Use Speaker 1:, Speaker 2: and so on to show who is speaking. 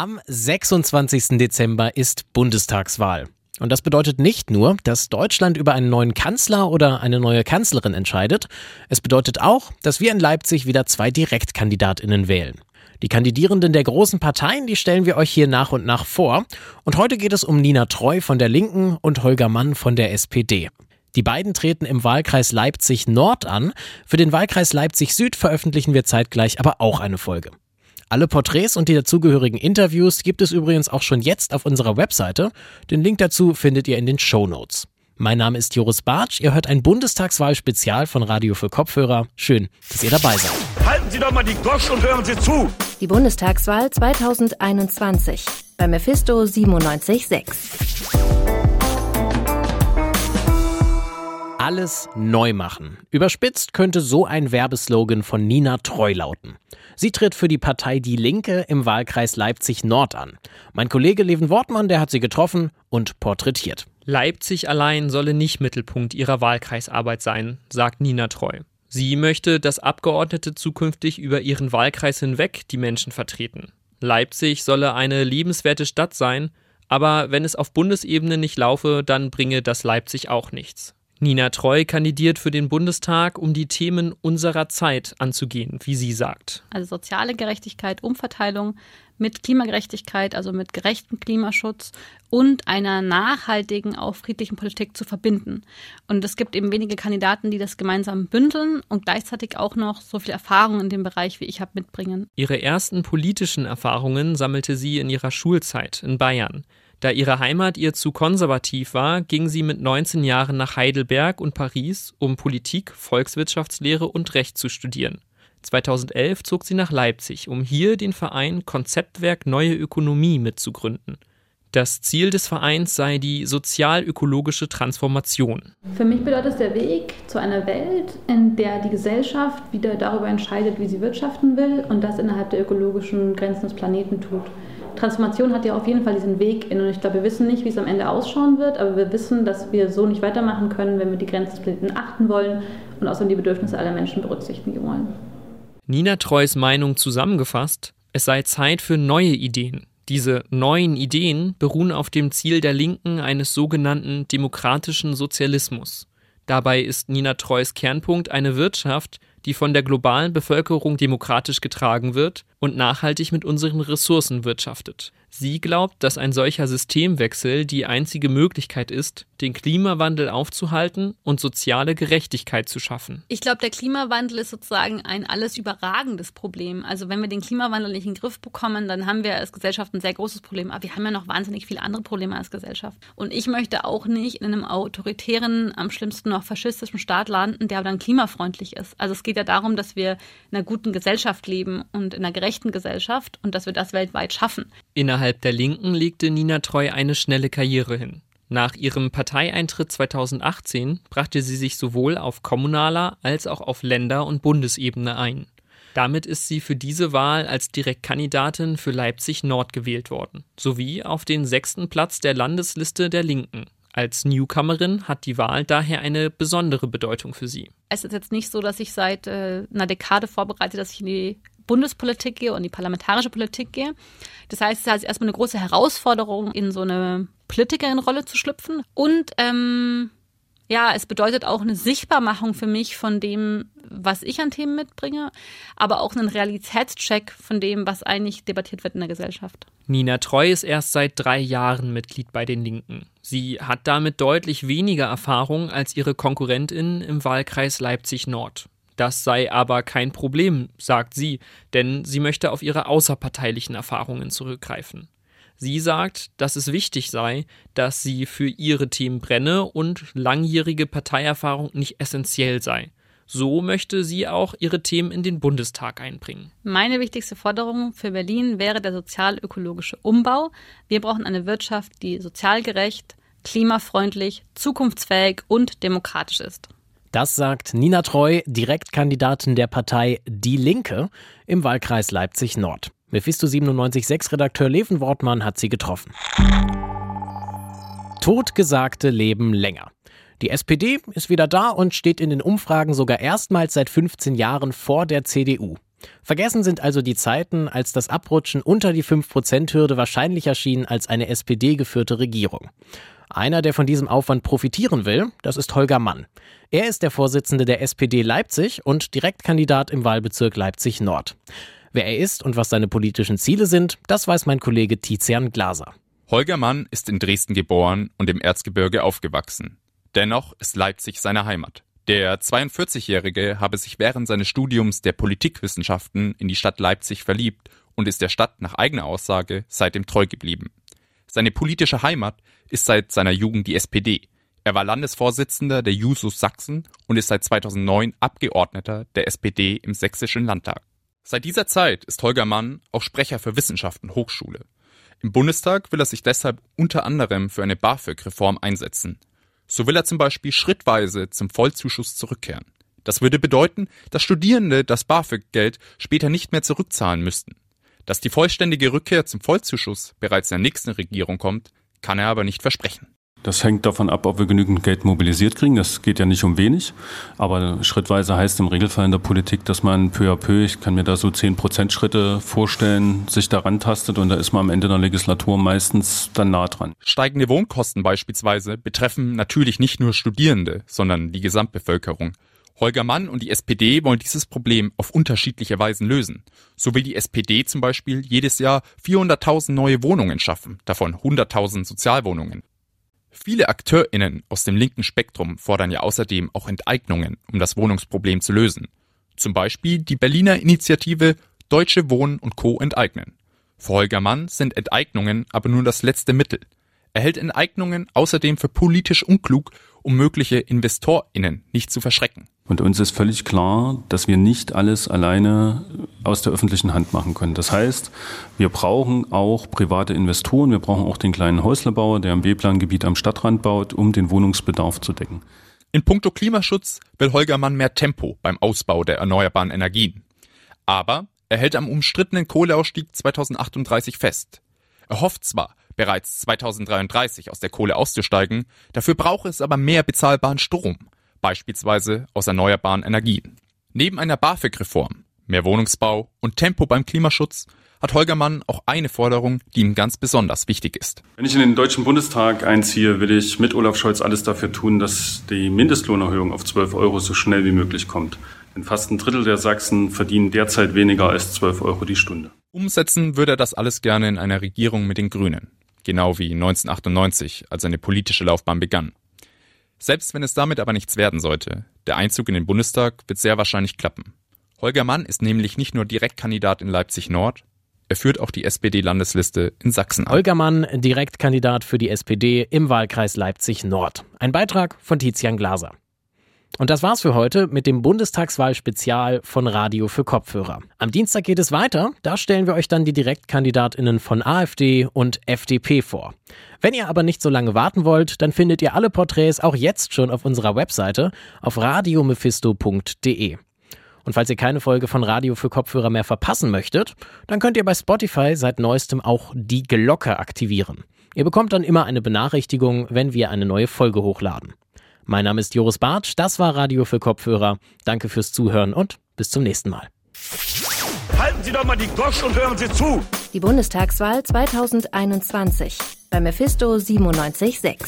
Speaker 1: Am 26. Dezember ist Bundestagswahl. Und das bedeutet nicht nur, dass Deutschland über einen neuen Kanzler oder eine neue Kanzlerin entscheidet, es bedeutet auch, dass wir in Leipzig wieder zwei Direktkandidatinnen wählen. Die Kandidierenden der großen Parteien, die stellen wir euch hier nach und nach vor. Und heute geht es um Nina Treu von der Linken und Holger Mann von der SPD. Die beiden treten im Wahlkreis Leipzig Nord an. Für den Wahlkreis Leipzig Süd veröffentlichen wir zeitgleich aber auch eine Folge. Alle Porträts und die dazugehörigen Interviews gibt es übrigens auch schon jetzt auf unserer Webseite. Den Link dazu findet ihr in den Show Notes. Mein Name ist Joris Bartsch. Ihr hört ein Bundestagswahl-Spezial von Radio für Kopfhörer. Schön, dass ihr dabei seid.
Speaker 2: Halten Sie doch mal die Gosch und hören Sie zu.
Speaker 3: Die Bundestagswahl 2021 bei Mephisto 97.6.
Speaker 1: Alles neu machen. Überspitzt könnte so ein Werbeslogan von Nina Treu lauten. Sie tritt für die Partei Die Linke im Wahlkreis Leipzig Nord an. Mein Kollege Leven Wortmann, der hat sie getroffen und porträtiert.
Speaker 4: Leipzig allein solle nicht Mittelpunkt ihrer Wahlkreisarbeit sein, sagt Nina Treu. Sie möchte, dass Abgeordnete zukünftig über ihren Wahlkreis hinweg die Menschen vertreten. Leipzig solle eine lebenswerte Stadt sein, aber wenn es auf Bundesebene nicht laufe, dann bringe das Leipzig auch nichts. Nina Treu kandidiert für den Bundestag, um die Themen unserer Zeit anzugehen, wie sie sagt.
Speaker 5: Also soziale Gerechtigkeit, Umverteilung mit Klimagerechtigkeit, also mit gerechtem Klimaschutz und einer nachhaltigen, auch friedlichen Politik zu verbinden. Und es gibt eben wenige Kandidaten, die das gemeinsam bündeln und gleichzeitig auch noch so viel Erfahrung in dem Bereich wie ich habe mitbringen.
Speaker 4: Ihre ersten politischen Erfahrungen sammelte sie in ihrer Schulzeit in Bayern. Da ihre Heimat ihr zu konservativ war, ging sie mit 19 Jahren nach Heidelberg und Paris, um Politik, Volkswirtschaftslehre und Recht zu studieren. 2011 zog sie nach Leipzig, um hier den Verein Konzeptwerk Neue Ökonomie mitzugründen. Das Ziel des Vereins sei die sozial-ökologische Transformation.
Speaker 5: Für mich bedeutet es der Weg zu einer Welt, in der die Gesellschaft wieder darüber entscheidet, wie sie wirtschaften will und das innerhalb der ökologischen Grenzen des Planeten tut. Transformation hat ja auf jeden Fall diesen Weg in und ich glaube, wir wissen nicht, wie es am Ende ausschauen wird, aber wir wissen, dass wir so nicht weitermachen können, wenn wir die Planeten achten wollen und außerdem die Bedürfnisse aller Menschen berücksichtigen wollen.
Speaker 4: Nina Treus Meinung zusammengefasst, es sei Zeit für neue Ideen. Diese neuen Ideen beruhen auf dem Ziel der Linken eines sogenannten demokratischen Sozialismus. Dabei ist Nina Treus Kernpunkt eine Wirtschaft, die von der globalen Bevölkerung demokratisch getragen wird und nachhaltig mit unseren Ressourcen wirtschaftet. Sie glaubt, dass ein solcher Systemwechsel die einzige Möglichkeit ist, den Klimawandel aufzuhalten und soziale Gerechtigkeit zu schaffen.
Speaker 5: Ich glaube, der Klimawandel ist sozusagen ein alles überragendes Problem. Also wenn wir den Klimawandel nicht in den Griff bekommen, dann haben wir als Gesellschaft ein sehr großes Problem. Aber wir haben ja noch wahnsinnig viele andere Probleme als Gesellschaft. Und ich möchte auch nicht in einem autoritären, am schlimmsten noch faschistischen Staat landen, der dann klimafreundlich ist. Also es geht ja darum, dass wir in einer guten Gesellschaft leben und in einer gerechten Gesellschaft und dass wir das weltweit schaffen.
Speaker 4: Innerhalb der Linken legte Nina Treu eine schnelle Karriere hin. Nach ihrem Parteieintritt 2018 brachte sie sich sowohl auf kommunaler als auch auf Länder- und Bundesebene ein. Damit ist sie für diese Wahl als Direktkandidatin für Leipzig Nord gewählt worden, sowie auf den sechsten Platz der Landesliste der Linken. Als Newcomerin hat die Wahl daher eine besondere Bedeutung für sie.
Speaker 5: Es ist jetzt nicht so, dass ich seit äh, einer Dekade vorbereite, dass ich in die Bundespolitik gehe und die parlamentarische Politik gehe. Das heißt, es ist erstmal eine große Herausforderung, in so eine Politikerin-Rolle zu schlüpfen. Und ähm, ja, es bedeutet auch eine Sichtbarmachung für mich von dem, was ich an Themen mitbringe, aber auch einen Realitätscheck von dem, was eigentlich debattiert wird in der Gesellschaft.
Speaker 4: Nina Treu ist erst seit drei Jahren Mitglied bei den Linken. Sie hat damit deutlich weniger Erfahrung als ihre Konkurrentin im Wahlkreis Leipzig Nord. Das sei aber kein Problem, sagt sie, denn sie möchte auf ihre außerparteilichen Erfahrungen zurückgreifen. Sie sagt, dass es wichtig sei, dass sie für ihre Themen brenne und langjährige Parteierfahrung nicht essentiell sei. So möchte sie auch ihre Themen in den Bundestag einbringen.
Speaker 5: Meine wichtigste Forderung für Berlin wäre der sozial-ökologische Umbau. Wir brauchen eine Wirtschaft, die sozial gerecht, klimafreundlich, zukunftsfähig und demokratisch ist.
Speaker 1: Das sagt Nina Treu, Direktkandidatin der Partei Die Linke im Wahlkreis Leipzig Nord. Mephisto 97.6 Redakteur Leven Wortmann hat sie getroffen. Totgesagte leben länger. Die SPD ist wieder da und steht in den Umfragen sogar erstmals seit 15 Jahren vor der CDU. Vergessen sind also die Zeiten, als das Abrutschen unter die 5%-Hürde wahrscheinlicher schien als eine SPD-geführte Regierung. Einer, der von diesem Aufwand profitieren will, das ist Holger Mann. Er ist der Vorsitzende der SPD Leipzig und Direktkandidat im Wahlbezirk Leipzig Nord. Wer er ist und was seine politischen Ziele sind, das weiß mein Kollege Tizian Glaser.
Speaker 6: Holger Mann ist in Dresden geboren und im Erzgebirge aufgewachsen. Dennoch ist Leipzig seine Heimat. Der 42-Jährige habe sich während seines Studiums der Politikwissenschaften in die Stadt Leipzig verliebt und ist der Stadt nach eigener Aussage seitdem treu geblieben. Seine politische Heimat ist seit seiner Jugend die SPD. Er war Landesvorsitzender der Jusos Sachsen und ist seit 2009 Abgeordneter der SPD im Sächsischen Landtag. Seit dieser Zeit ist Holger Mann auch Sprecher für Wissenschaft und Hochschule. Im Bundestag will er sich deshalb unter anderem für eine BAföG-Reform einsetzen. So will er zum Beispiel schrittweise zum Vollzuschuss zurückkehren. Das würde bedeuten, dass Studierende das BAföG-Geld später nicht mehr zurückzahlen müssten. Dass die vollständige Rückkehr zum Vollzuschuss bereits in der nächsten Regierung kommt, kann er aber nicht versprechen.
Speaker 7: Das hängt davon ab, ob wir genügend Geld mobilisiert kriegen. Das geht ja nicht um wenig. Aber schrittweise heißt im Regelfall in der Politik, dass man peu à peu, ich kann mir da so 10 Prozent Schritte vorstellen, sich daran tastet und da ist man am Ende der Legislatur meistens dann nah dran.
Speaker 6: Steigende Wohnkosten beispielsweise betreffen natürlich nicht nur Studierende, sondern die Gesamtbevölkerung. Holger Mann und die SPD wollen dieses Problem auf unterschiedliche Weisen lösen. So will die SPD zum Beispiel jedes Jahr 400.000 neue Wohnungen schaffen, davon 100.000 Sozialwohnungen. Viele AkteurInnen aus dem linken Spektrum fordern ja außerdem auch Enteignungen, um das Wohnungsproblem zu lösen. Zum Beispiel die Berliner Initiative Deutsche Wohnen und Co. enteignen. Für Holger Mann sind Enteignungen aber nur das letzte Mittel. Er hält Enteignungen außerdem für politisch unklug, um mögliche InvestorInnen nicht zu verschrecken.
Speaker 7: Und uns ist völlig klar, dass wir nicht alles alleine aus der öffentlichen Hand machen können. Das heißt, wir brauchen auch private Investoren, wir brauchen auch den kleinen Häuslerbauer, der im B-Plan-Gebiet am Stadtrand baut, um den Wohnungsbedarf zu decken.
Speaker 6: In puncto Klimaschutz will Holger Mann mehr Tempo beim Ausbau der erneuerbaren Energien. Aber er hält am umstrittenen Kohleausstieg 2038 fest. Er hofft zwar, bereits 2033 aus der Kohle auszusteigen, dafür brauche es aber mehr bezahlbaren Strom beispielsweise aus erneuerbaren Energien. Neben einer BAföG-Reform, mehr Wohnungsbau und Tempo beim Klimaschutz hat Holger Mann auch eine Forderung, die ihm ganz besonders wichtig ist.
Speaker 7: Wenn ich in den Deutschen Bundestag einziehe, will ich mit Olaf Scholz alles dafür tun, dass die Mindestlohnerhöhung auf 12 Euro so schnell wie möglich kommt. Denn fast ein Drittel der Sachsen verdienen derzeit weniger als 12 Euro die Stunde.
Speaker 6: Umsetzen würde er das alles gerne in einer Regierung mit den Grünen. Genau wie 1998, als seine politische Laufbahn begann. Selbst wenn es damit aber nichts werden sollte, der Einzug in den Bundestag wird sehr wahrscheinlich klappen. Holger Mann ist nämlich nicht nur Direktkandidat in Leipzig Nord, er führt auch die SPD-Landesliste in Sachsen
Speaker 1: an. Holger Mann, Direktkandidat für die SPD im Wahlkreis Leipzig Nord. Ein Beitrag von Tizian Glaser. Und das war's für heute mit dem Bundestagswahl-Spezial von Radio für Kopfhörer. Am Dienstag geht es weiter. Da stellen wir euch dann die Direktkandidatinnen von AfD und FDP vor. Wenn ihr aber nicht so lange warten wollt, dann findet ihr alle Porträts auch jetzt schon auf unserer Webseite auf radiomephisto.de. Und falls ihr keine Folge von Radio für Kopfhörer mehr verpassen möchtet, dann könnt ihr bei Spotify seit neuestem auch die Glocke aktivieren. Ihr bekommt dann immer eine Benachrichtigung, wenn wir eine neue Folge hochladen. Mein Name ist Joris Bartsch, das war Radio für Kopfhörer. Danke fürs Zuhören und bis zum nächsten Mal.
Speaker 2: Halten Sie doch mal die Gosch und hören Sie zu.
Speaker 3: Die Bundestagswahl 2021 bei Mephisto 976.